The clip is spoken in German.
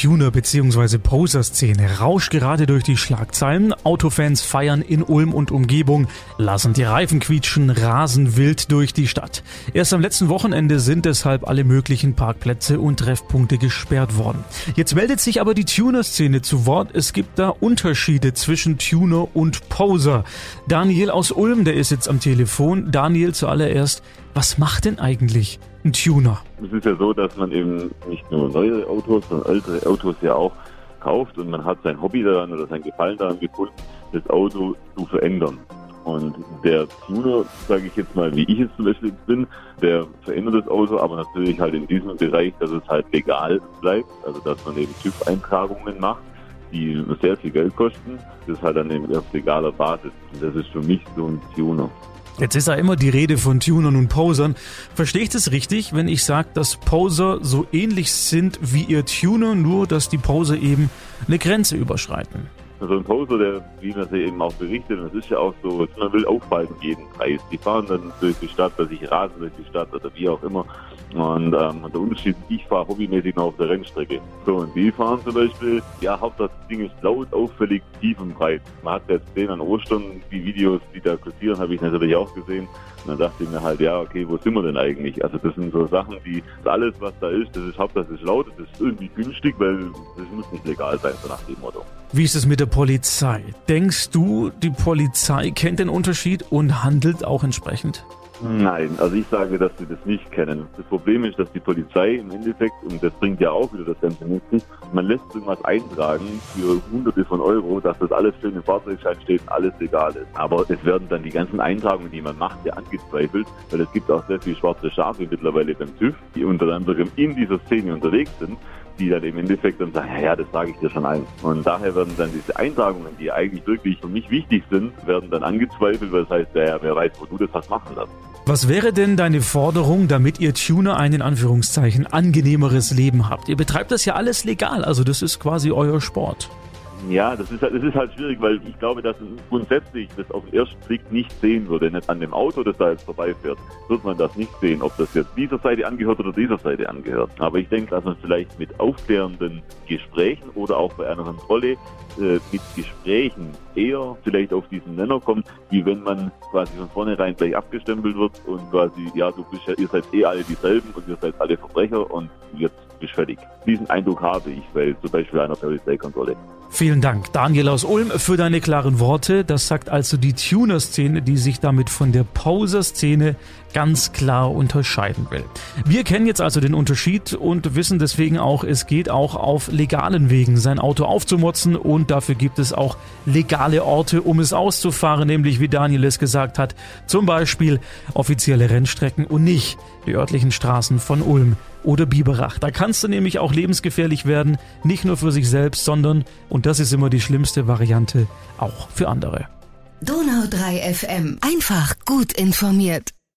Tuner- bzw. Poser-Szene rauscht gerade durch die Schlagzeilen. Autofans feiern in Ulm und Umgebung, lassen die Reifen quietschen, rasen wild durch die Stadt. Erst am letzten Wochenende sind deshalb alle möglichen Parkplätze und Treffpunkte gesperrt worden. Jetzt meldet sich aber die Tuner-Szene zu Wort. Es gibt da Unterschiede zwischen Tuner und Poser. Daniel aus Ulm, der ist jetzt am Telefon. Daniel zuallererst, was macht denn eigentlich ein Tuner? Es ist ja so, dass man eben nicht nur neue Autos, sondern ältere Autos ja auch kauft und man hat sein Hobby daran oder sein Gefallen daran gefunden, das Auto zu verändern. Und der Tuner, sage ich jetzt mal, wie ich es zum Beispiel bin, der verändert das Auto, aber natürlich halt in diesem Bereich, dass es halt legal bleibt, also dass man eben TÜV-Eintragungen macht, die sehr viel Geld kosten. Das halt dann eben auf legaler Basis. Und das ist für mich so ein Tuner. Jetzt ist ja immer die Rede von Tunern und Posern. Verstehe ich das richtig, wenn ich sage, dass Poser so ähnlich sind wie ihr Tuner, nur dass die Poser eben eine Grenze überschreiten? Also ein Poser, der, wie man sie eben auch berichtet, und es ist ja auch so, man will aufhalten jeden Preis. Die fahren dann durch die Stadt, dass ich rasen durch die Stadt oder wie auch immer. Und ähm, der Unterschied, ich fahre hobbymäßig noch auf der Rennstrecke. So, und die fahren zum Beispiel, ja, Hauptsache das Ding ist laut, auffällig, tief und breit. Man hat jetzt gesehen an Ostern, die Videos, die da kursieren, habe ich natürlich auch gesehen. Und dann dachte ich mir halt, ja, okay, wo sind wir denn eigentlich? Also das sind so Sachen, die, alles was da ist, das ist Hauptsache das ist laut, das ist irgendwie günstig, weil das muss nicht legal sein, so nach dem Motto. Wie ist es mit der Polizei? Denkst du, die Polizei kennt den Unterschied und handelt auch entsprechend? Nein, also ich sage, dass sie das nicht kennen. Das Problem ist, dass die Polizei im Endeffekt, und das bringt ja auch wieder das Ganze mit man lässt irgendwas eintragen für hunderte von Euro, dass das alles schön im Fahrzeugschein steht und alles legal ist. Aber es werden dann die ganzen Eintragungen, die man macht, ja angezweifelt, weil es gibt auch sehr viele schwarze Schafe mittlerweile beim TÜV, die unter anderem in dieser Szene unterwegs sind die dann im Endeffekt dann sagen, ja, ja, das sage ich dir schon ein. Und daher werden dann diese Eintragungen, die eigentlich wirklich für mich wichtig sind, werden dann angezweifelt, weil das heißt, ja, wer weiß, wo du das hast machen lassen. Was wäre denn deine Forderung, damit ihr Tuner ein in Anführungszeichen angenehmeres Leben habt? Ihr betreibt das ja alles legal, also das ist quasi euer Sport. Ja, das ist, halt, das ist halt schwierig, weil ich glaube, dass grundsätzlich das auf den ersten Blick nicht sehen würde. Nicht an dem Auto, das da jetzt vorbeifährt, wird man das nicht sehen, ob das jetzt dieser Seite angehört oder dieser Seite angehört. Aber ich denke, dass man vielleicht mit aufklärenden Gesprächen oder auch bei einer Kontrolle äh, mit Gesprächen eher vielleicht auf diesen Nenner kommt, wie wenn man quasi von vornherein gleich abgestempelt wird und quasi, ja, du bist ja, ihr seid eh alle dieselben und ihr seid alle Verbrecher und jetzt bist fertig. Diesen Eindruck habe ich bei zum Beispiel einer Polizeikontrolle. Vielen Dank, Daniel aus Ulm, für deine klaren Worte. Das sagt also die Tuner-Szene, die sich damit von der Poser-Szene ganz klar unterscheiden will. Wir kennen jetzt also den Unterschied und wissen deswegen auch, es geht auch auf legalen Wegen, sein Auto aufzumotzen und dafür gibt es auch legale Orte, um es auszufahren, nämlich wie Daniel es gesagt hat, zum Beispiel offizielle Rennstrecken und nicht die örtlichen Straßen von Ulm oder Biberach. Da kannst du nämlich auch lebensgefährlich werden, nicht nur für sich selbst, sondern, und das ist immer die schlimmste Variante, auch für andere. Donau 3 FM. Einfach gut informiert.